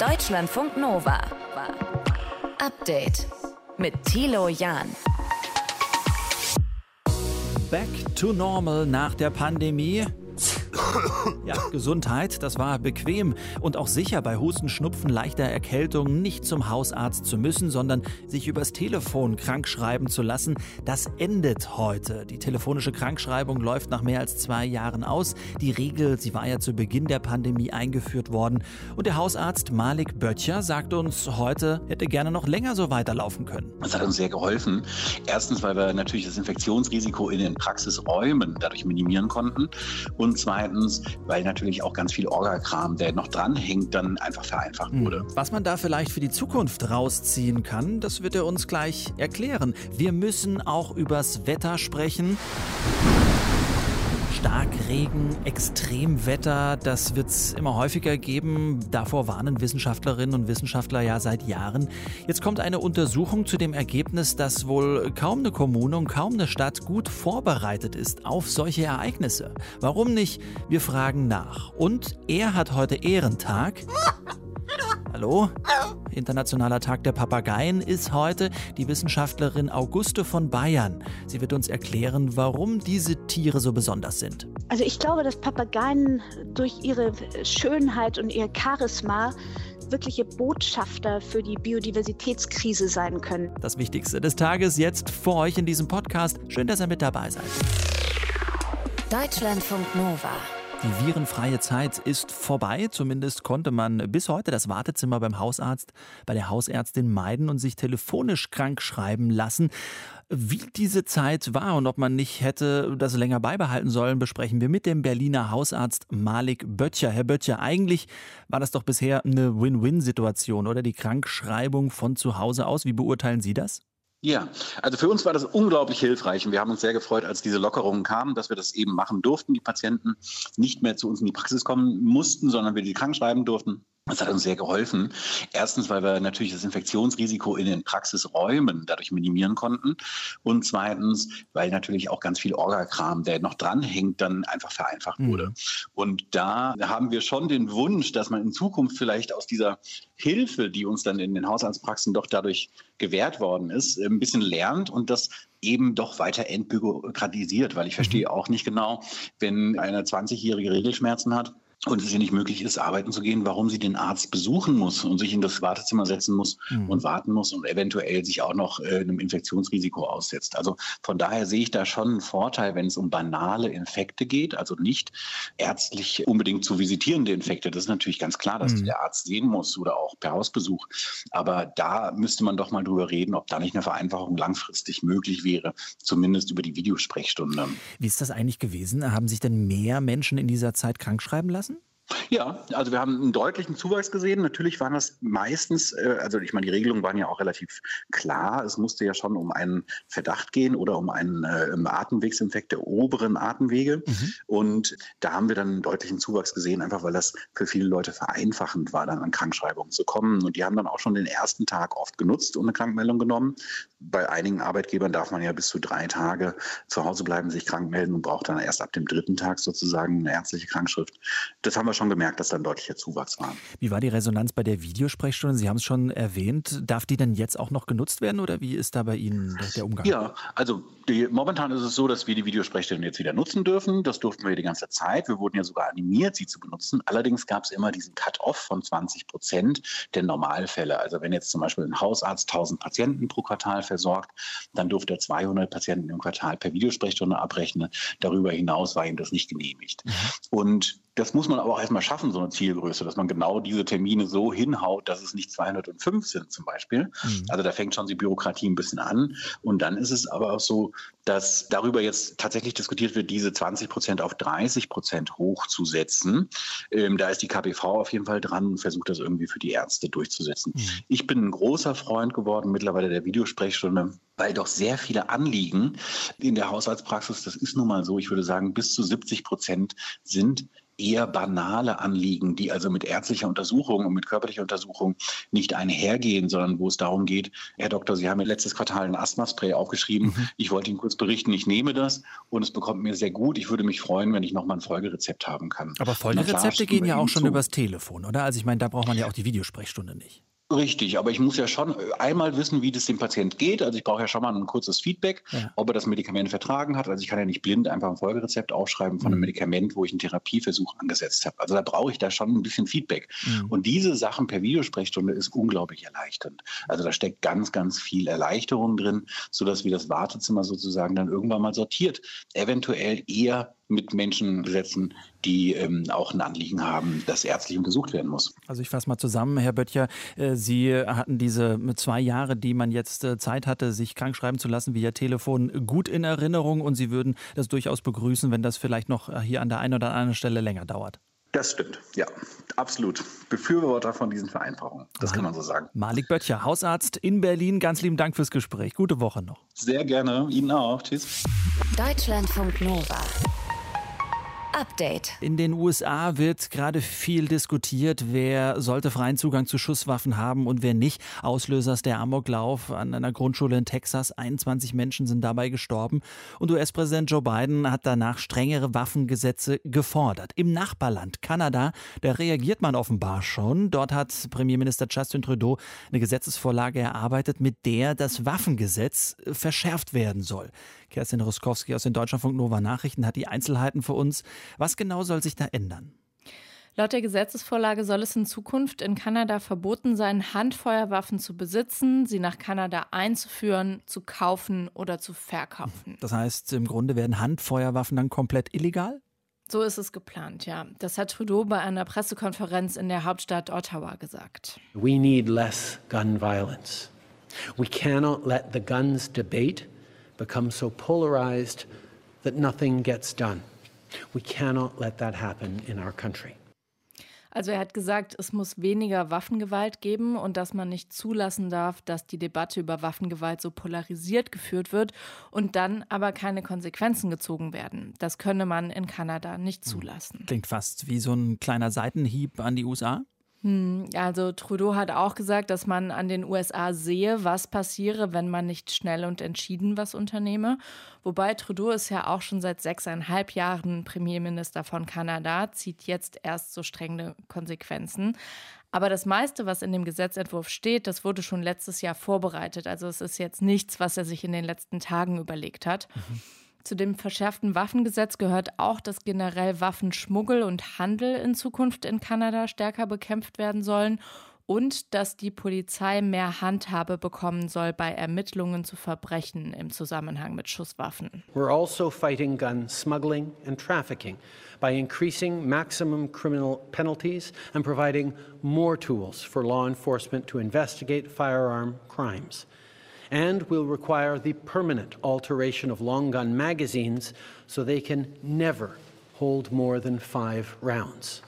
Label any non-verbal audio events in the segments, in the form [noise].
Deutschlandfunk Nova. Update mit Thilo Jahn. Back to normal nach der Pandemie. Ja, Gesundheit, das war bequem und auch sicher bei Husten, Schnupfen, leichter Erkältung nicht zum Hausarzt zu müssen, sondern sich übers Telefon krankschreiben zu lassen. Das endet heute. Die telefonische Krankschreibung läuft nach mehr als zwei Jahren aus. Die Regel, sie war ja zu Beginn der Pandemie eingeführt worden. Und der Hausarzt Malik Böttcher sagt uns heute, hätte gerne noch länger so weiterlaufen können. Das hat uns sehr geholfen. Erstens, weil wir natürlich das Infektionsrisiko in den Praxisräumen dadurch minimieren konnten. Und zweitens, weil natürlich auch ganz viel Orgakram, der noch dranhängt, dann einfach vereinfacht wurde. Was man da vielleicht für die Zukunft rausziehen kann, das wird er uns gleich erklären. Wir müssen auch übers Wetter sprechen. Starkregen, Extremwetter, das wird es immer häufiger geben. Davor warnen Wissenschaftlerinnen und Wissenschaftler ja seit Jahren. Jetzt kommt eine Untersuchung zu dem Ergebnis, dass wohl kaum eine Kommune und kaum eine Stadt gut vorbereitet ist auf solche Ereignisse. Warum nicht? Wir fragen nach. Und er hat heute Ehrentag. Hallo? Internationaler Tag der Papageien ist heute die Wissenschaftlerin Auguste von Bayern. Sie wird uns erklären, warum diese Tiere so besonders sind. Also ich glaube, dass Papageien durch ihre Schönheit und ihr Charisma wirkliche Botschafter für die Biodiversitätskrise sein können. Das Wichtigste des Tages jetzt vor euch in diesem Podcast. Schön, dass ihr mit dabei seid. Deutschlandfunk Nova. Die virenfreie Zeit ist vorbei. Zumindest konnte man bis heute das Wartezimmer beim Hausarzt, bei der Hausärztin meiden und sich telefonisch krank schreiben lassen. Wie diese Zeit war und ob man nicht hätte das länger beibehalten sollen, besprechen wir mit dem Berliner Hausarzt Malik Böttcher. Herr Böttcher, eigentlich war das doch bisher eine Win-Win-Situation, oder? Die Krankschreibung von zu Hause aus. Wie beurteilen Sie das? Ja, also für uns war das unglaublich hilfreich und wir haben uns sehr gefreut, als diese Lockerungen kamen, dass wir das eben machen durften. Die Patienten nicht mehr zu uns in die Praxis kommen mussten, sondern wir die krank schreiben durften. Das hat uns sehr geholfen. Erstens, weil wir natürlich das Infektionsrisiko in den Praxisräumen dadurch minimieren konnten. Und zweitens, weil natürlich auch ganz viel Orgakram, der noch dranhängt, dann einfach vereinfacht wurde. Mhm. Und da haben wir schon den Wunsch, dass man in Zukunft vielleicht aus dieser Hilfe, die uns dann in den Hausarztpraxen doch dadurch gewährt worden ist, ein bisschen lernt und das eben doch weiter entbürokratisiert, weil ich verstehe mhm. auch nicht genau, wenn eine 20-jährige Regelschmerzen hat, und es ihr nicht möglich ist, arbeiten zu gehen, warum sie den Arzt besuchen muss und sich in das Wartezimmer setzen muss mhm. und warten muss und eventuell sich auch noch äh, einem Infektionsrisiko aussetzt. Also von daher sehe ich da schon einen Vorteil, wenn es um banale Infekte geht, also nicht ärztlich unbedingt zu visitierende Infekte. Das ist natürlich ganz klar, dass mhm. der Arzt sehen muss oder auch per Hausbesuch. Aber da müsste man doch mal drüber reden, ob da nicht eine Vereinfachung langfristig möglich wäre, zumindest über die Videosprechstunde. Wie ist das eigentlich gewesen? Haben sich denn mehr Menschen in dieser Zeit krankschreiben lassen? Ja, also wir haben einen deutlichen Zuwachs gesehen. Natürlich waren das meistens, äh, also ich meine, die Regelungen waren ja auch relativ klar. Es musste ja schon um einen Verdacht gehen oder um einen äh, Atemwegsinfekt der oberen Atemwege. Mhm. Und da haben wir dann einen deutlichen Zuwachs gesehen, einfach weil das für viele Leute vereinfachend war, dann an Krankschreibungen zu kommen. Und die haben dann auch schon den ersten Tag oft genutzt und eine Krankmeldung genommen. Bei einigen Arbeitgebern darf man ja bis zu drei Tage zu Hause bleiben, sich krank melden und braucht dann erst ab dem dritten Tag sozusagen eine ärztliche Krankschrift. Das haben wir schon gemerkt, dass da ein deutlicher Zuwachs war. Wie war die Resonanz bei der Videosprechstunde? Sie haben es schon erwähnt. Darf die denn jetzt auch noch genutzt werden oder wie ist da bei Ihnen der Umgang? Ja, also die, momentan ist es so, dass wir die Videosprechstunde jetzt wieder nutzen dürfen. Das durften wir die ganze Zeit. Wir wurden ja sogar animiert, sie zu benutzen. Allerdings gab es immer diesen Cut-off von 20 Prozent der Normalfälle. Also wenn jetzt zum Beispiel ein Hausarzt 1000 Patienten pro Quartal versorgt, dann durfte er 200 Patienten im Quartal per Videosprechstunde abrechnen. Darüber hinaus war ihm das nicht genehmigt. Mhm. Und das muss man aber auch erstmal schaffen, so eine Zielgröße, dass man genau diese Termine so hinhaut, dass es nicht 205 sind zum Beispiel. Mhm. Also da fängt schon die Bürokratie ein bisschen an. Und dann ist es aber auch so, dass darüber jetzt tatsächlich diskutiert wird, diese 20 Prozent auf 30 Prozent hochzusetzen. Ähm, da ist die KPV auf jeden Fall dran und versucht das irgendwie für die Ärzte durchzusetzen. Mhm. Ich bin ein großer Freund geworden mittlerweile der Videosprechstunde, weil doch sehr viele Anliegen in der Haushaltspraxis, das ist nun mal so, ich würde sagen, bis zu 70 Prozent sind eher banale Anliegen, die also mit ärztlicher Untersuchung und mit körperlicher Untersuchung nicht einhergehen, sondern wo es darum geht, Herr Doktor, Sie haben mir letztes Quartal ein Asthmaspray aufgeschrieben. Mhm. Ich wollte Ihnen kurz berichten, ich nehme das und es bekommt mir sehr gut. Ich würde mich freuen, wenn ich nochmal ein Folgerezept haben kann. Aber Folgerezepte gehen ja auch schon zu. übers Telefon, oder? Also ich meine, da braucht man ja auch die Videosprechstunde nicht. Richtig, aber ich muss ja schon einmal wissen, wie das dem Patient geht. Also ich brauche ja schon mal ein kurzes Feedback, ja. ob er das Medikament vertragen hat. Also ich kann ja nicht blind einfach ein Folgerezept aufschreiben von einem mhm. Medikament, wo ich einen Therapieversuch angesetzt habe. Also da brauche ich da schon ein bisschen Feedback. Mhm. Und diese Sachen per Videosprechstunde ist unglaublich erleichternd. Also da steckt ganz, ganz viel Erleichterung drin, sodass wir das Wartezimmer sozusagen dann irgendwann mal sortiert. Eventuell eher mit Menschen besetzen, die ähm, auch ein Anliegen haben, das ärztlich untersucht werden muss. Also ich fasse mal zusammen, Herr Böttcher, äh, Sie hatten diese zwei Jahre, die man jetzt äh, Zeit hatte, sich krank schreiben zu lassen via Telefon, gut in Erinnerung und Sie würden das durchaus begrüßen, wenn das vielleicht noch äh, hier an der einen oder anderen Stelle länger dauert. Das stimmt, ja, absolut. Befürworter von diesen Vereinfachungen, das kann man so sagen. Malik Böttcher, Hausarzt in Berlin, ganz lieben Dank fürs Gespräch. Gute Woche noch. Sehr gerne, Ihnen auch. Tschüss. Deutschlandfunk Nova. Update. In den USA wird gerade viel diskutiert, wer sollte freien Zugang zu Schusswaffen haben und wer nicht. Auslöser ist der Amoklauf an einer Grundschule in Texas. 21 Menschen sind dabei gestorben. Und US-Präsident Joe Biden hat danach strengere Waffengesetze gefordert. Im Nachbarland Kanada, da reagiert man offenbar schon. Dort hat Premierminister Justin Trudeau eine Gesetzesvorlage erarbeitet, mit der das Waffengesetz verschärft werden soll. Kerstin Ruskowski aus den Deutschlandfunk Nova Nachrichten hat die Einzelheiten für uns. Was genau soll sich da ändern? Laut der Gesetzesvorlage soll es in Zukunft in Kanada verboten sein, Handfeuerwaffen zu besitzen, sie nach Kanada einzuführen, zu kaufen oder zu verkaufen. Das heißt, im Grunde werden Handfeuerwaffen dann komplett illegal? So ist es geplant, ja. Das hat Trudeau bei einer Pressekonferenz in der Hauptstadt Ottawa gesagt. We need less gun violence. We cannot let the guns debate become so polarized that nothing gets done. We cannot let that happen in our country. Also er hat gesagt, es muss weniger Waffengewalt geben und dass man nicht zulassen darf, dass die Debatte über Waffengewalt so polarisiert geführt wird und dann aber keine Konsequenzen gezogen werden. Das könne man in Kanada nicht hm. zulassen. Klingt fast wie so ein kleiner Seitenhieb an die USA. Hm, also Trudeau hat auch gesagt, dass man an den USA sehe, was passiere, wenn man nicht schnell und entschieden was unternehme. Wobei Trudeau ist ja auch schon seit sechseinhalb Jahren Premierminister von Kanada, zieht jetzt erst so strenge Konsequenzen. Aber das meiste, was in dem Gesetzentwurf steht, das wurde schon letztes Jahr vorbereitet. Also es ist jetzt nichts, was er sich in den letzten Tagen überlegt hat. Mhm. Zu dem verschärften Waffengesetz gehört auch, dass generell Waffenschmuggel und Handel in Zukunft in Kanada stärker bekämpft werden sollen und dass die Polizei mehr Handhabe bekommen soll bei Ermittlungen zu Verbrechen im Zusammenhang mit Schusswaffen. We're also fighting gun smuggling and trafficking by increasing maximum criminal penalties and providing more tools for law enforcement to investigate firearm crimes. And will require the permanent alteration of long gun magazines so they can never hold more than five rounds.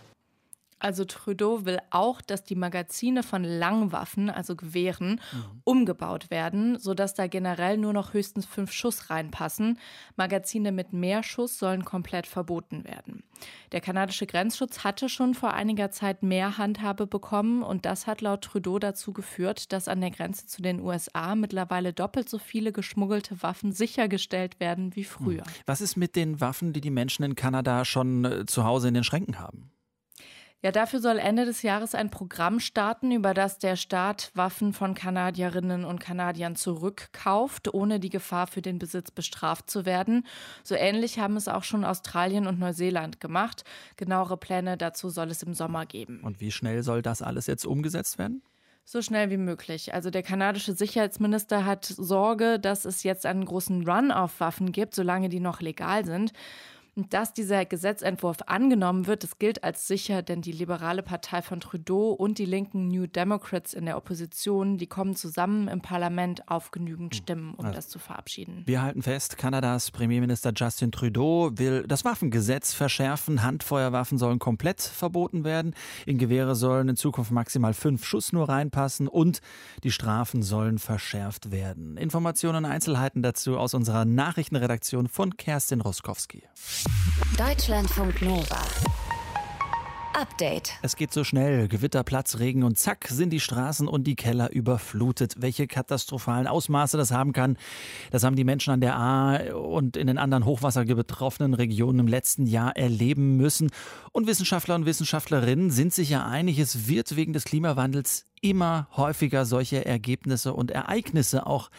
Also Trudeau will auch, dass die Magazine von Langwaffen, also Gewehren, mhm. umgebaut werden, sodass da generell nur noch höchstens fünf Schuss reinpassen. Magazine mit mehr Schuss sollen komplett verboten werden. Der kanadische Grenzschutz hatte schon vor einiger Zeit mehr Handhabe bekommen und das hat laut Trudeau dazu geführt, dass an der Grenze zu den USA mittlerweile doppelt so viele geschmuggelte Waffen sichergestellt werden wie früher. Mhm. Was ist mit den Waffen, die die Menschen in Kanada schon äh, zu Hause in den Schränken haben? Ja, dafür soll Ende des Jahres ein Programm starten, über das der Staat Waffen von Kanadierinnen und Kanadiern zurückkauft, ohne die Gefahr für den Besitz bestraft zu werden. So ähnlich haben es auch schon Australien und Neuseeland gemacht. Genauere Pläne dazu soll es im Sommer geben. Und wie schnell soll das alles jetzt umgesetzt werden? So schnell wie möglich. Also der kanadische Sicherheitsminister hat Sorge, dass es jetzt einen großen Run auf Waffen gibt, solange die noch legal sind. Dass dieser Gesetzentwurf angenommen wird, das gilt als sicher, denn die liberale Partei von Trudeau und die linken New Democrats in der Opposition, die kommen zusammen im Parlament auf genügend Stimmen, um also, das zu verabschieden. Wir halten fest, Kanadas Premierminister Justin Trudeau will das Waffengesetz verschärfen. Handfeuerwaffen sollen komplett verboten werden. In Gewehre sollen in Zukunft maximal fünf Schuss nur reinpassen und die Strafen sollen verschärft werden. Informationen und Einzelheiten dazu aus unserer Nachrichtenredaktion von Kerstin Roskowski. Deutschlandfunk Nova. Update. Es geht so schnell. Gewitter, Platzregen und zack sind die Straßen und die Keller überflutet. Welche katastrophalen Ausmaße das haben kann, das haben die Menschen an der A und in den anderen hochwasserbetroffenen Regionen im letzten Jahr erleben müssen. Und Wissenschaftler und Wissenschaftlerinnen sind sich ja einig, es wird wegen des Klimawandels immer häufiger solche Ergebnisse und Ereignisse auch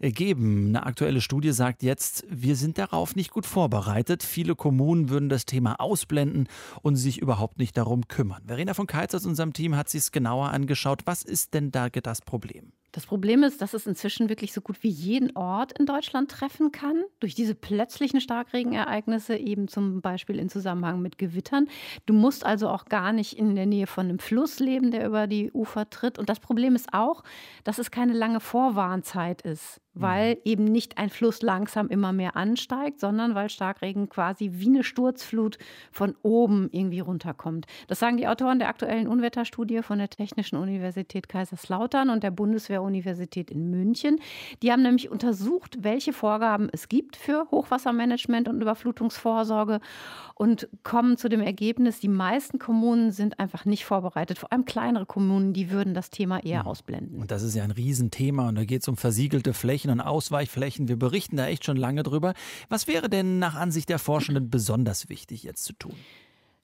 geben. Eine aktuelle Studie sagt jetzt, wir sind darauf nicht gut vorbereitet. Viele Kommunen würden das Thema ausblenden und sich überhaupt nicht darum kümmern. Verena von Keitz aus unserem Team hat sich es genauer angeschaut. Was ist denn da das Problem? Das Problem ist, dass es inzwischen wirklich so gut wie jeden Ort in Deutschland treffen kann. Durch diese plötzlichen Starkregenereignisse, eben zum Beispiel in Zusammenhang mit Gewittern. Du musst also auch gar nicht in der Nähe von einem Fluss leben, der über die Ufer tritt. Und das Problem ist auch, dass es keine lange Vorwarnzeit ist weil mhm. eben nicht ein Fluss langsam immer mehr ansteigt, sondern weil Starkregen quasi wie eine Sturzflut von oben irgendwie runterkommt. Das sagen die Autoren der aktuellen Unwetterstudie von der Technischen Universität Kaiserslautern und der Bundeswehruniversität in München. Die haben nämlich untersucht, welche Vorgaben es gibt für Hochwassermanagement und Überflutungsvorsorge und kommen zu dem Ergebnis, die meisten Kommunen sind einfach nicht vorbereitet. Vor allem kleinere Kommunen, die würden das Thema eher mhm. ausblenden. Und das ist ja ein Riesenthema und da geht es um versiegelte Flächen. Flächen und Ausweichflächen. Wir berichten da echt schon lange drüber. Was wäre denn nach Ansicht der Forschenden besonders wichtig jetzt zu tun?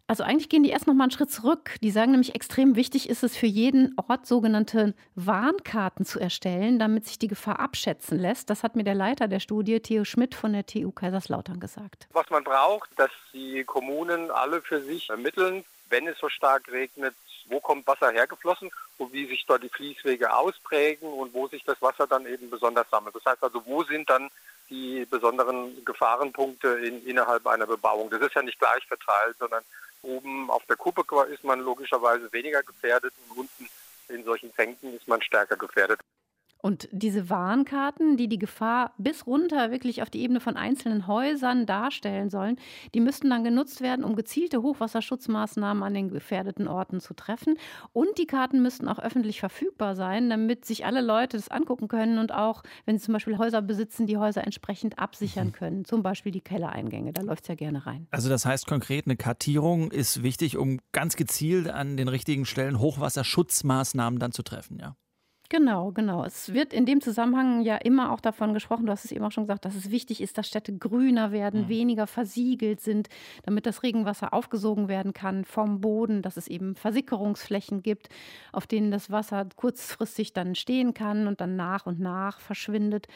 Also eigentlich gehen die erst noch mal einen Schritt zurück. Die sagen nämlich, extrem wichtig ist es für jeden Ort, sogenannte Warnkarten zu erstellen, damit sich die Gefahr abschätzen lässt. Das hat mir der Leiter der Studie, Theo Schmidt von der TU Kaiserslautern, gesagt. Was man braucht, dass die Kommunen alle für sich ermitteln, wenn es so stark regnet, wo kommt Wasser hergeflossen und wie sich dort die Fließwege ausprägen und wo sich das Wasser dann eben besonders sammelt. Das heißt also, wo sind dann die besonderen Gefahrenpunkte in, innerhalb einer Bebauung. Das ist ja nicht gleich verteilt, sondern oben auf der Kuppe ist man logischerweise weniger gefährdet und unten in solchen Senken ist man stärker gefährdet. Und diese Warnkarten, die die Gefahr bis runter wirklich auf die Ebene von einzelnen Häusern darstellen sollen, die müssten dann genutzt werden, um gezielte Hochwasserschutzmaßnahmen an den gefährdeten Orten zu treffen. Und die Karten müssten auch öffentlich verfügbar sein, damit sich alle Leute das angucken können und auch, wenn sie zum Beispiel Häuser besitzen, die Häuser entsprechend absichern mhm. können. Zum Beispiel die Kellereingänge, da läuft es ja gerne rein. Also das heißt konkret, eine Kartierung ist wichtig, um ganz gezielt an den richtigen Stellen Hochwasserschutzmaßnahmen dann zu treffen, ja? Genau, genau. Es wird in dem Zusammenhang ja immer auch davon gesprochen, du hast es eben auch schon gesagt, dass es wichtig ist, dass Städte grüner werden, mhm. weniger versiegelt sind, damit das Regenwasser aufgesogen werden kann vom Boden, dass es eben Versickerungsflächen gibt, auf denen das Wasser kurzfristig dann stehen kann und dann nach und nach verschwindet.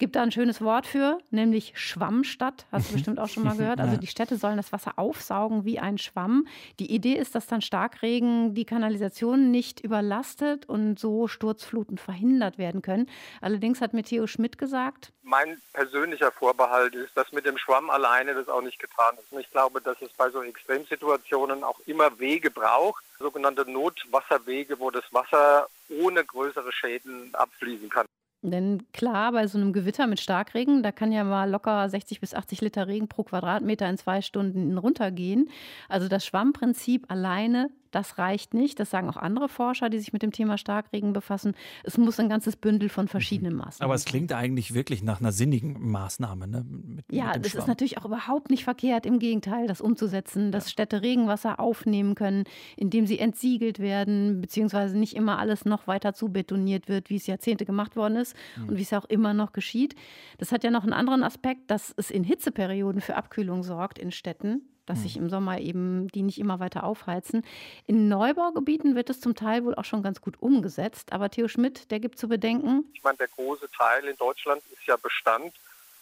Gibt da ein schönes Wort für, nämlich Schwammstadt. Hast du bestimmt auch schon mal [laughs] gehört. Also die Städte sollen das Wasser aufsaugen wie ein Schwamm. Die Idee ist, dass dann Starkregen die Kanalisation nicht überlastet und so Sturzfluten verhindert werden können. Allerdings hat mir Theo Schmidt gesagt, mein persönlicher Vorbehalt ist, dass mit dem Schwamm alleine das auch nicht getan ist. Und ich glaube, dass es bei so Extremsituationen auch immer Wege braucht, sogenannte Notwasserwege, wo das Wasser ohne größere Schäden abfließen kann. Denn klar, bei so einem Gewitter mit Starkregen, da kann ja mal locker 60 bis 80 Liter Regen pro Quadratmeter in zwei Stunden runtergehen. Also das Schwammprinzip alleine das reicht nicht. Das sagen auch andere Forscher, die sich mit dem Thema Starkregen befassen. Es muss ein ganzes Bündel von verschiedenen Maßnahmen. Aber es klingt eigentlich wirklich nach einer sinnigen Maßnahme. Ne? Mit, ja, mit das ist natürlich auch überhaupt nicht verkehrt, im Gegenteil, das umzusetzen, dass ja. Städte Regenwasser aufnehmen können, indem sie entsiegelt werden, beziehungsweise nicht immer alles noch weiter zu betoniert wird, wie es Jahrzehnte gemacht worden ist mhm. und wie es ja auch immer noch geschieht. Das hat ja noch einen anderen Aspekt, dass es in Hitzeperioden für Abkühlung sorgt in Städten dass sich im Sommer eben die nicht immer weiter aufheizen. In Neubaugebieten wird es zum Teil wohl auch schon ganz gut umgesetzt. Aber Theo Schmidt, der gibt zu bedenken. Ich meine, der große Teil in Deutschland ist ja Bestand.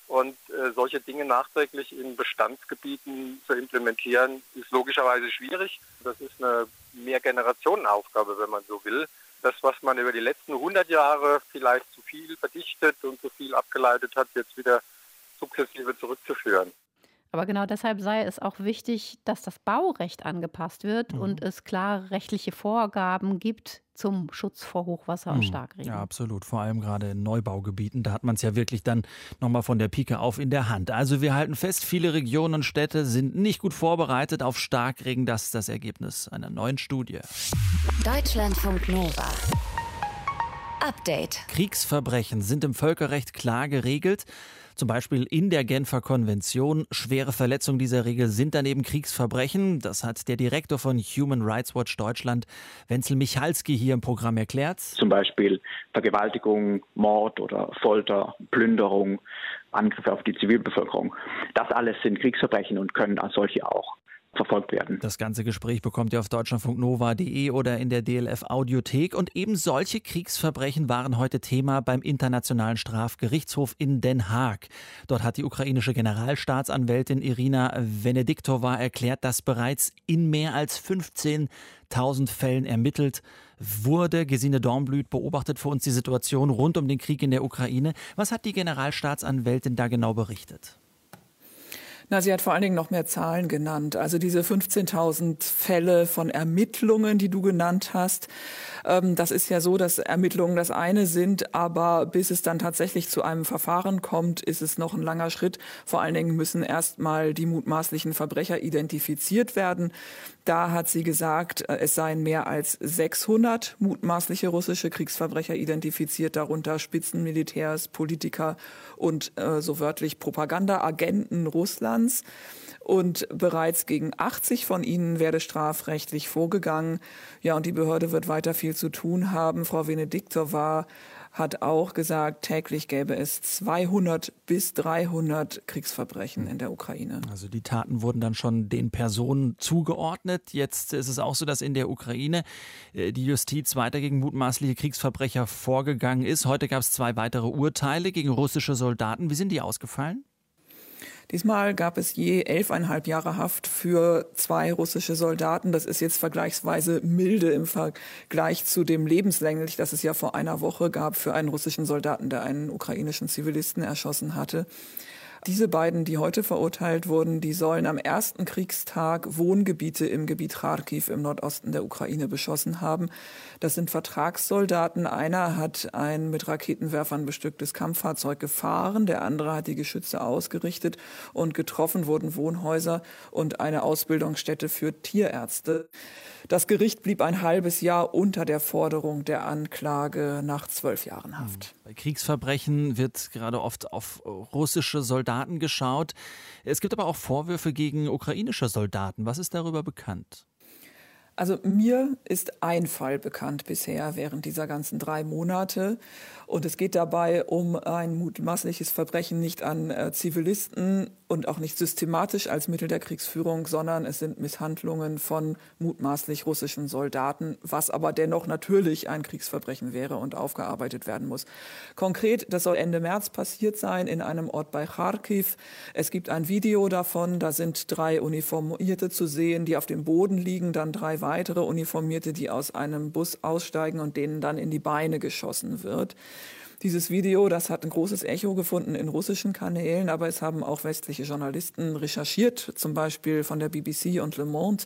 Und äh, solche Dinge nachträglich in Bestandsgebieten zu implementieren, ist logischerweise schwierig. Das ist eine Mehrgenerationenaufgabe, wenn man so will. Das, was man über die letzten 100 Jahre vielleicht zu viel verdichtet und zu viel abgeleitet hat, jetzt wieder sukzessive zurückzuführen. Aber genau deshalb sei es auch wichtig, dass das Baurecht angepasst wird mhm. und es klare rechtliche Vorgaben gibt zum Schutz vor Hochwasser und mhm. Starkregen. Ja, absolut. Vor allem gerade in Neubaugebieten. Da hat man es ja wirklich dann nochmal von der Pike auf in der Hand. Also wir halten fest, viele Regionen und Städte sind nicht gut vorbereitet auf Starkregen. Das ist das Ergebnis einer neuen Studie. Deutschlandfunk Nova. Update. Kriegsverbrechen sind im Völkerrecht klar geregelt. Zum Beispiel in der Genfer Konvention. Schwere Verletzungen dieser Regel sind daneben Kriegsverbrechen. Das hat der Direktor von Human Rights Watch Deutschland, Wenzel Michalski, hier im Programm erklärt. Zum Beispiel Vergewaltigung, Mord oder Folter, Plünderung, Angriffe auf die Zivilbevölkerung. Das alles sind Kriegsverbrechen und können als solche auch verfolgt werden. Das ganze Gespräch bekommt ihr auf deutschlandfunknova.de oder in der DLF Audiothek. Und eben solche Kriegsverbrechen waren heute Thema beim Internationalen Strafgerichtshof in Den Haag. Dort hat die ukrainische Generalstaatsanwältin Irina Venediktova erklärt, dass bereits in mehr als 15.000 Fällen ermittelt wurde. Gesine Dornblüt beobachtet für uns die Situation rund um den Krieg in der Ukraine. Was hat die Generalstaatsanwältin da genau berichtet? Na, sie hat vor allen Dingen noch mehr Zahlen genannt. Also diese 15.000 Fälle von Ermittlungen, die du genannt hast. Ähm, das ist ja so, dass Ermittlungen das eine sind, aber bis es dann tatsächlich zu einem Verfahren kommt, ist es noch ein langer Schritt. Vor allen Dingen müssen erstmal die mutmaßlichen Verbrecher identifiziert werden. Da hat sie gesagt, äh, es seien mehr als 600 mutmaßliche russische Kriegsverbrecher identifiziert, darunter Spitzenmilitärs, Politiker und äh, so wörtlich Propagandaagenten Russlands. Und bereits gegen 80 von ihnen werde strafrechtlich vorgegangen. Ja, und die Behörde wird weiter viel zu tun haben. Frau Venediktova hat auch gesagt, täglich gäbe es 200 bis 300 Kriegsverbrechen in der Ukraine. Also die Taten wurden dann schon den Personen zugeordnet. Jetzt ist es auch so, dass in der Ukraine äh, die Justiz weiter gegen mutmaßliche Kriegsverbrecher vorgegangen ist. Heute gab es zwei weitere Urteile gegen russische Soldaten. Wie sind die ausgefallen? Diesmal gab es je elfeinhalb Jahre Haft für zwei russische Soldaten. Das ist jetzt vergleichsweise milde im Vergleich zu dem lebenslänglich, das es ja vor einer Woche gab für einen russischen Soldaten, der einen ukrainischen Zivilisten erschossen hatte. Diese beiden, die heute verurteilt wurden, die sollen am ersten Kriegstag Wohngebiete im Gebiet Kharkiv im Nordosten der Ukraine beschossen haben. Das sind Vertragssoldaten. Einer hat ein mit Raketenwerfern bestücktes Kampffahrzeug gefahren, der andere hat die Geschütze ausgerichtet und getroffen wurden Wohnhäuser und eine Ausbildungsstätte für Tierärzte. Das Gericht blieb ein halbes Jahr unter der Forderung der Anklage nach zwölf Jahren Haft. Bei Kriegsverbrechen wird gerade oft auf russische Soldaten geschaut. Es gibt aber auch Vorwürfe gegen ukrainische Soldaten. Was ist darüber bekannt? Also mir ist ein Fall bekannt bisher während dieser ganzen drei Monate. Und es geht dabei um ein mutmaßliches Verbrechen nicht an äh, Zivilisten und auch nicht systematisch als Mittel der Kriegsführung, sondern es sind Misshandlungen von mutmaßlich russischen Soldaten, was aber dennoch natürlich ein Kriegsverbrechen wäre und aufgearbeitet werden muss. Konkret, das soll Ende März passiert sein in einem Ort bei Kharkiv. Es gibt ein Video davon, da sind drei Uniformierte zu sehen, die auf dem Boden liegen, dann drei weitere Uniformierte, die aus einem Bus aussteigen und denen dann in die Beine geschossen wird. Dieses Video, das hat ein großes Echo gefunden in russischen Kanälen, aber es haben auch westliche Journalisten recherchiert, zum Beispiel von der BBC und Le Monde.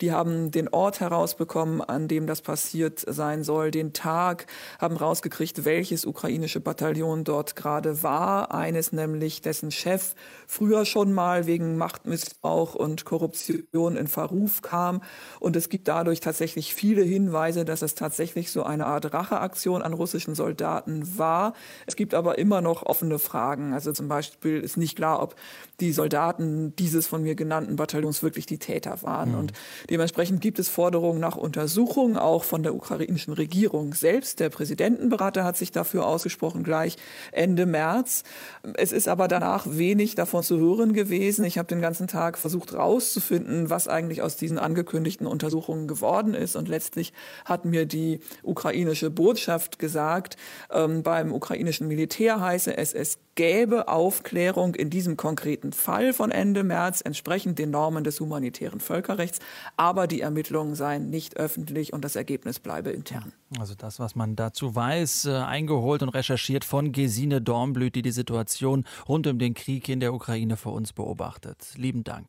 Die haben den Ort herausbekommen, an dem das passiert sein soll, den Tag, haben rausgekriegt, welches ukrainische Bataillon dort gerade war. Eines nämlich, dessen Chef früher schon mal wegen Machtmissbrauch und Korruption in Verruf kam. Und es gibt dadurch tatsächlich viele Hinweise, dass es tatsächlich so eine Art Racheaktion an russischen Soldaten war war. Es gibt aber immer noch offene Fragen. Also zum Beispiel ist nicht klar, ob die Soldaten dieses von mir genannten Bataillons wirklich die Täter waren. Mhm. Und dementsprechend gibt es Forderungen nach Untersuchung, auch von der ukrainischen Regierung selbst. Der Präsidentenberater hat sich dafür ausgesprochen, gleich Ende März. Es ist aber danach wenig davon zu hören gewesen. Ich habe den ganzen Tag versucht herauszufinden, was eigentlich aus diesen angekündigten Untersuchungen geworden ist. Und letztlich hat mir die ukrainische Botschaft gesagt, ähm, beim ukrainischen Militär heiße es, es gäbe Aufklärung in diesem konkreten Fall von Ende März entsprechend den Normen des humanitären Völkerrechts, aber die Ermittlungen seien nicht öffentlich und das Ergebnis bleibe intern. Also das, was man dazu weiß, äh, eingeholt und recherchiert von Gesine Dornblüt, die die Situation rund um den Krieg in der Ukraine für uns beobachtet. Lieben Dank.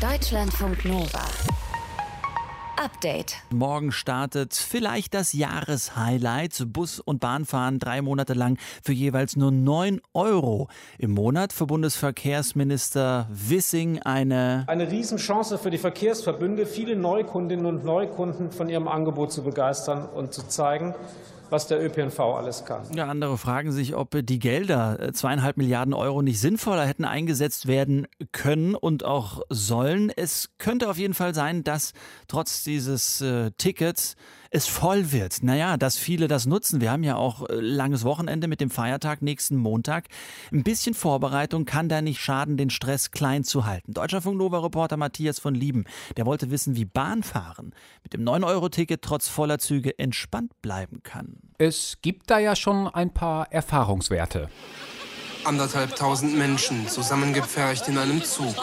Deutschlandfunk Nova. Update. Morgen startet vielleicht das Jahreshighlight. Bus- und Bahnfahren drei Monate lang für jeweils nur 9 Euro im Monat. Für Bundesverkehrsminister Wissing eine... Eine Riesenchance für die Verkehrsverbünde, viele Neukundinnen und Neukunden von ihrem Angebot zu begeistern und zu zeigen, was der ÖPNV alles kann. Ja, andere fragen sich, ob die Gelder, äh, zweieinhalb Milliarden Euro, nicht sinnvoller hätten eingesetzt werden können und auch sollen. Es könnte auf jeden Fall sein, dass trotz dieses äh, Tickets es voll wird. Naja, dass viele das nutzen. Wir haben ja auch äh, langes Wochenende mit dem Feiertag nächsten Montag. Ein bisschen Vorbereitung kann da nicht schaden, den Stress klein zu halten. Deutscher Funknova-Reporter Matthias von Lieben, der wollte wissen, wie Bahnfahren mit dem 9-Euro-Ticket trotz voller Züge entspannt bleiben kann. Es gibt da ja schon ein paar Erfahrungswerte. Anderthalbtausend Menschen zusammengepfercht in einem Zug.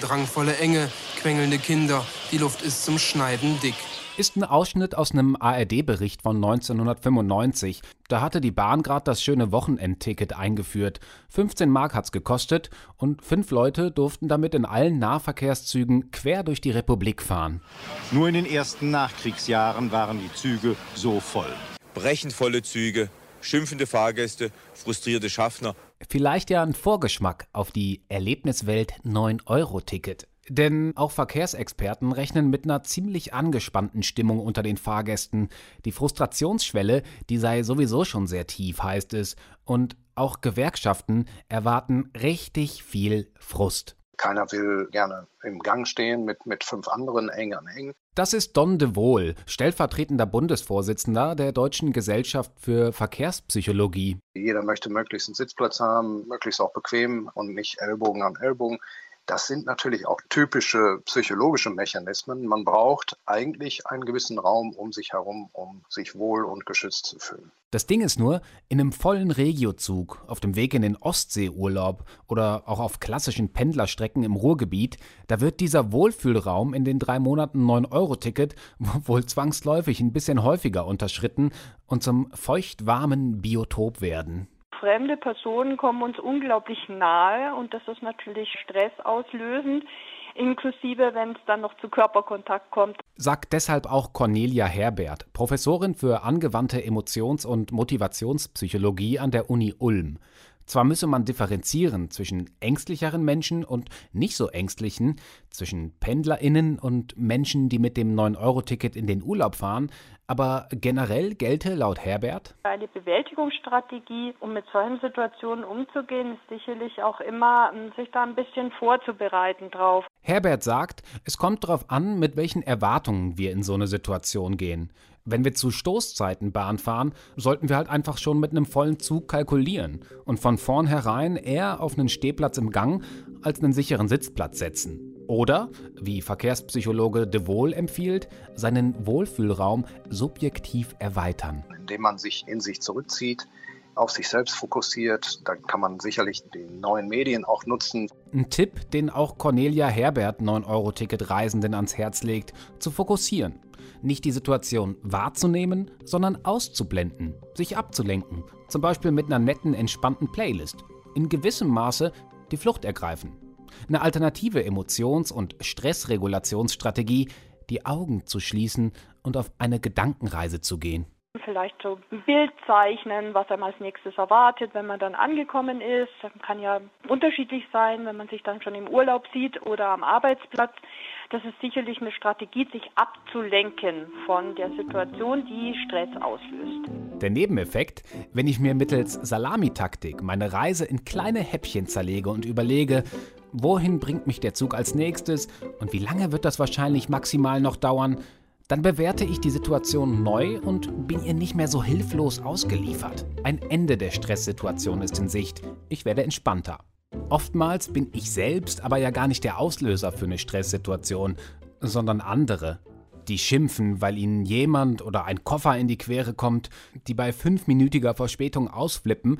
Drangvolle Enge, quengelnde Kinder. Die Luft ist zum Schneiden dick ist ein Ausschnitt aus einem ARD-Bericht von 1995. Da hatte die Bahn gerade das schöne Wochenendticket eingeführt. 15 Mark hat's gekostet und fünf Leute durften damit in allen Nahverkehrszügen quer durch die Republik fahren. Nur in den ersten Nachkriegsjahren waren die Züge so voll. Brechend volle Züge, schimpfende Fahrgäste, frustrierte Schaffner. Vielleicht ja ein Vorgeschmack auf die Erlebniswelt 9-Euro-Ticket. Denn auch Verkehrsexperten rechnen mit einer ziemlich angespannten Stimmung unter den Fahrgästen. Die Frustrationsschwelle, die sei sowieso schon sehr tief, heißt es. Und auch Gewerkschaften erwarten richtig viel Frust. Keiner will gerne im Gang stehen mit, mit fünf anderen eng an eng. Das ist Don de Wohl, stellvertretender Bundesvorsitzender der Deutschen Gesellschaft für Verkehrspsychologie. Jeder möchte möglichst einen Sitzplatz haben, möglichst auch bequem und nicht Ellbogen an Ellbogen. Das sind natürlich auch typische psychologische Mechanismen. Man braucht eigentlich einen gewissen Raum um sich herum, um sich wohl und geschützt zu fühlen. Das Ding ist nur, in einem vollen Regiozug, auf dem Weg in den Ostseeurlaub oder auch auf klassischen Pendlerstrecken im Ruhrgebiet, da wird dieser Wohlfühlraum in den drei Monaten 9-Euro-Ticket [laughs] wohl zwangsläufig ein bisschen häufiger unterschritten und zum feuchtwarmen Biotop werden fremde Personen kommen uns unglaublich nahe und das ist natürlich stressauslösend, inklusive wenn es dann noch zu Körperkontakt kommt. Sagt deshalb auch Cornelia Herbert, Professorin für angewandte Emotions- und Motivationspsychologie an der Uni Ulm. Zwar müsse man differenzieren zwischen ängstlicheren Menschen und nicht so ängstlichen, zwischen PendlerInnen und Menschen, die mit dem 9-Euro-Ticket in den Urlaub fahren, aber generell gelte laut Herbert eine Bewältigungsstrategie, um mit solchen Situationen umzugehen, ist sicherlich auch immer, sich da ein bisschen vorzubereiten drauf. Herbert sagt, es kommt darauf an, mit welchen Erwartungen wir in so eine Situation gehen. Wenn wir zu Stoßzeiten Bahn fahren, sollten wir halt einfach schon mit einem vollen Zug kalkulieren und von vornherein eher auf einen Stehplatz im Gang als einen sicheren Sitzplatz setzen. Oder, wie Verkehrspsychologe De Wohl empfiehlt, seinen Wohlfühlraum subjektiv erweitern. Indem man sich in sich zurückzieht, auf sich selbst fokussiert. Dann kann man sicherlich die neuen Medien auch nutzen. Ein Tipp, den auch Cornelia Herbert 9-Euro-Ticket-Reisenden ans Herz legt, zu fokussieren. Nicht die Situation wahrzunehmen, sondern auszublenden, sich abzulenken. Zum Beispiel mit einer netten, entspannten Playlist. In gewissem Maße die Flucht ergreifen. Eine alternative Emotions- und Stressregulationsstrategie, die Augen zu schließen und auf eine Gedankenreise zu gehen. Vielleicht so ein Bild zeichnen, was einem als nächstes erwartet, wenn man dann angekommen ist. Das kann ja unterschiedlich sein, wenn man sich dann schon im Urlaub sieht oder am Arbeitsplatz. Das ist sicherlich eine Strategie, sich abzulenken von der Situation, die Stress auslöst. Der Nebeneffekt, wenn ich mir mittels Salamitaktik meine Reise in kleine Häppchen zerlege und überlege, wohin bringt mich der Zug als nächstes und wie lange wird das wahrscheinlich maximal noch dauern, dann bewerte ich die Situation neu und bin ihr nicht mehr so hilflos ausgeliefert. Ein Ende der Stresssituation ist in Sicht. Ich werde entspannter. Oftmals bin ich selbst aber ja gar nicht der Auslöser für eine Stresssituation, sondern andere. Die schimpfen, weil ihnen jemand oder ein Koffer in die Quere kommt, die bei fünfminütiger Verspätung ausflippen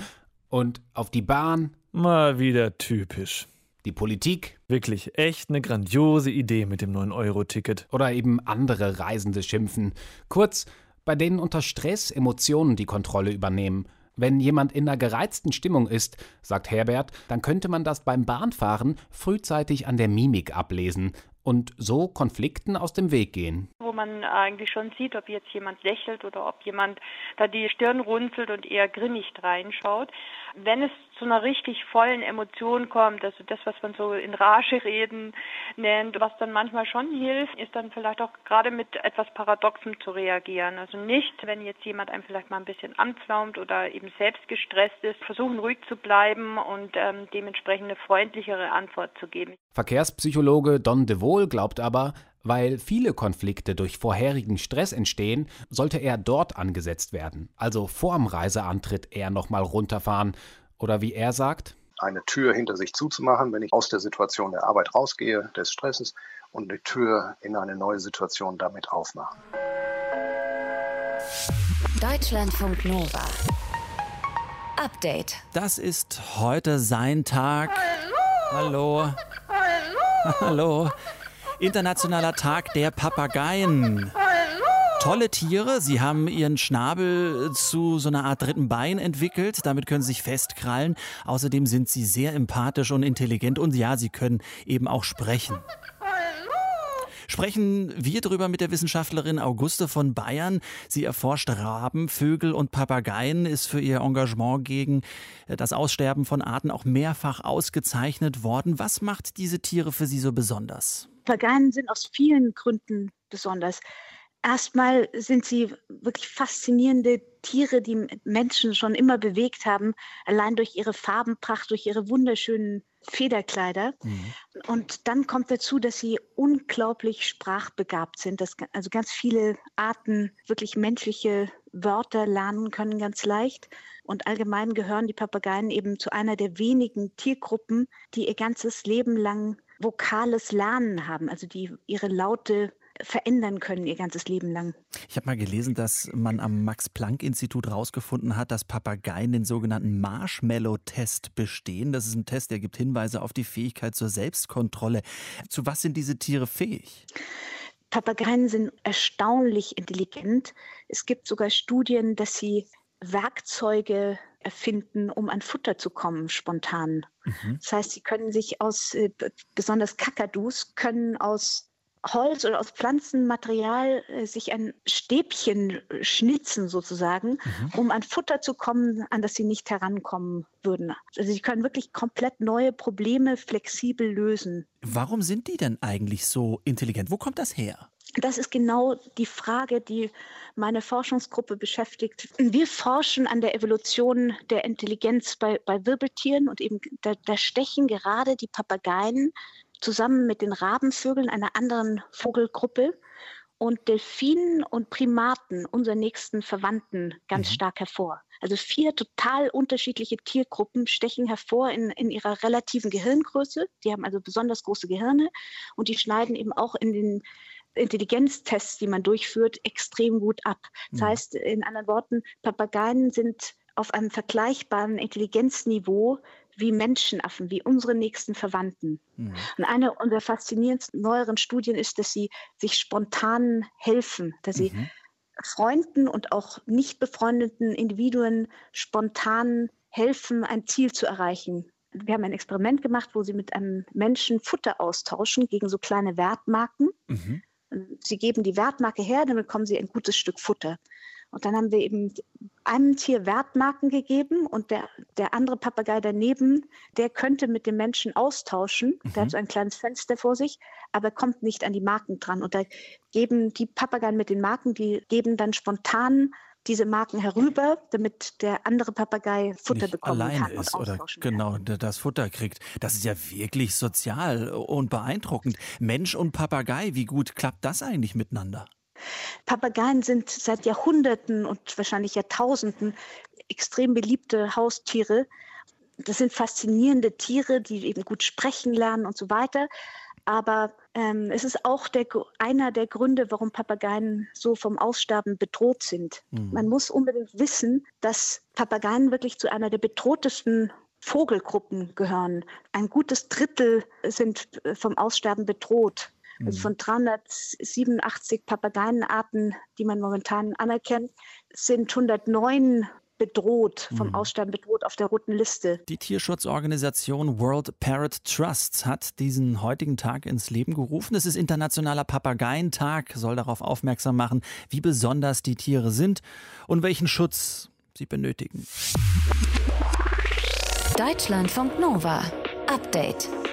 und auf die Bahn. Mal wieder typisch. Die Politik. Wirklich echt eine grandiose Idee mit dem 9-Euro-Ticket. Oder eben andere Reisende schimpfen. Kurz, bei denen unter Stress Emotionen die Kontrolle übernehmen. Wenn jemand in einer gereizten Stimmung ist, sagt Herbert, dann könnte man das beim Bahnfahren frühzeitig an der Mimik ablesen und so Konflikten aus dem Weg gehen. Wo man eigentlich schon sieht, ob jetzt jemand lächelt oder ob jemand da die Stirn runzelt und eher grimmig reinschaut. Wenn es zu einer richtig vollen Emotion kommt, also das, was man so in Rage reden nennt, was dann manchmal schon hilft, ist dann vielleicht auch gerade mit etwas Paradoxem zu reagieren. Also nicht, wenn jetzt jemand einem vielleicht mal ein bisschen anpflaumt oder eben selbst gestresst ist, versuchen ruhig zu bleiben und ähm, dementsprechend eine freundlichere Antwort zu geben. Verkehrspsychologe Don de Wohl glaubt aber, weil viele Konflikte durch vorherigen Stress entstehen, sollte er dort angesetzt werden. Also vorm Reiseantritt eher nochmal runterfahren. Oder wie er sagt, eine Tür hinter sich zuzumachen, wenn ich aus der Situation der Arbeit rausgehe, des Stresses, und die Tür in eine neue Situation damit aufmachen. Deutschlandfunk Nova. Update. Das ist heute sein Tag. Hallo. Hallo. Hallo. Internationaler Tag der Papageien. Tolle Tiere. Sie haben ihren Schnabel zu so einer Art dritten Bein entwickelt. Damit können sie sich festkrallen. Außerdem sind sie sehr empathisch und intelligent. Und ja, sie können eben auch sprechen. Sprechen wir darüber mit der Wissenschaftlerin Auguste von Bayern. Sie erforscht Raben, Vögel und Papageien, ist für ihr Engagement gegen das Aussterben von Arten auch mehrfach ausgezeichnet worden. Was macht diese Tiere für Sie so besonders? Papageien sind aus vielen Gründen besonders. Erstmal sind sie wirklich faszinierende Tiere, die Menschen schon immer bewegt haben, allein durch ihre Farbenpracht, durch ihre wunderschönen Federkleider. Mhm. Und dann kommt dazu, dass sie unglaublich sprachbegabt sind, dass also ganz viele Arten wirklich menschliche Wörter lernen können ganz leicht. Und allgemein gehören die Papageien eben zu einer der wenigen Tiergruppen, die ihr ganzes Leben lang vokales Lernen haben, also die ihre Laute verändern können ihr ganzes Leben lang. Ich habe mal gelesen, dass man am Max-Planck-Institut herausgefunden hat, dass Papageien den sogenannten Marshmallow-Test bestehen. Das ist ein Test, der gibt Hinweise auf die Fähigkeit zur Selbstkontrolle. Zu was sind diese Tiere fähig? Papageien sind erstaunlich intelligent. Es gibt sogar Studien, dass sie Werkzeuge erfinden, um an Futter zu kommen, spontan. Mhm. Das heißt, sie können sich aus, äh, besonders Kakadus, können aus Holz oder aus Pflanzenmaterial äh, sich ein Stäbchen schnitzen sozusagen, mhm. um an Futter zu kommen, an das sie nicht herankommen würden. Also sie können wirklich komplett neue Probleme flexibel lösen. Warum sind die denn eigentlich so intelligent? Wo kommt das her? Das ist genau die Frage, die meine Forschungsgruppe beschäftigt. Wir forschen an der Evolution der Intelligenz bei, bei Wirbeltieren und eben da, da stechen gerade die Papageien zusammen mit den Rabenvögeln einer anderen Vogelgruppe und Delfinen und Primaten, unseren nächsten Verwandten, ganz mhm. stark hervor. Also vier total unterschiedliche Tiergruppen stechen hervor in, in ihrer relativen Gehirngröße. Die haben also besonders große Gehirne und die schneiden eben auch in den Intelligenztests, die man durchführt, extrem gut ab. Das mhm. heißt, in anderen Worten, Papageien sind auf einem vergleichbaren Intelligenzniveau wie Menschenaffen, wie unsere nächsten Verwandten. Mhm. Und eine unserer faszinierendsten neueren Studien ist, dass sie sich spontan helfen, dass sie mhm. Freunden und auch nicht befreundeten Individuen spontan helfen, ein Ziel zu erreichen. Wir haben ein Experiment gemacht, wo sie mit einem Menschen Futter austauschen gegen so kleine Wertmarken. Mhm. Sie geben die Wertmarke her, dann bekommen sie ein gutes Stück Futter. Und dann haben wir eben einem Tier Wertmarken gegeben und der, der andere Papagei daneben, der könnte mit dem Menschen austauschen. Mhm. Der hat mhm. so ein kleines Fenster vor sich, aber kommt nicht an die Marken dran. Und da geben die Papageien mit den Marken, die geben dann spontan diese Marken herüber, damit der andere Papagei Futter Nicht bekommen alleine kann. ist oder genau das Futter kriegt. Das ist ja wirklich sozial und beeindruckend. Mensch und Papagei, wie gut klappt das eigentlich miteinander? Papageien sind seit Jahrhunderten und wahrscheinlich Jahrtausenden extrem beliebte Haustiere. Das sind faszinierende Tiere, die eben gut sprechen lernen und so weiter. Aber ähm, es ist auch der, einer der Gründe, warum Papageien so vom Aussterben bedroht sind. Mhm. Man muss unbedingt wissen, dass Papageien wirklich zu einer der bedrohtesten Vogelgruppen gehören. Ein gutes Drittel sind vom Aussterben bedroht. Also mhm. von 387 Papageienarten, die man momentan anerkennt, sind 109 bedroht, vom mhm. Aussterben bedroht auf der roten Liste. Die Tierschutzorganisation World Parrot Trust hat diesen heutigen Tag ins Leben gerufen. Es ist Internationaler Papageientag, soll darauf aufmerksam machen, wie besonders die Tiere sind und welchen Schutz sie benötigen. Deutschlandfunk Nova. Update.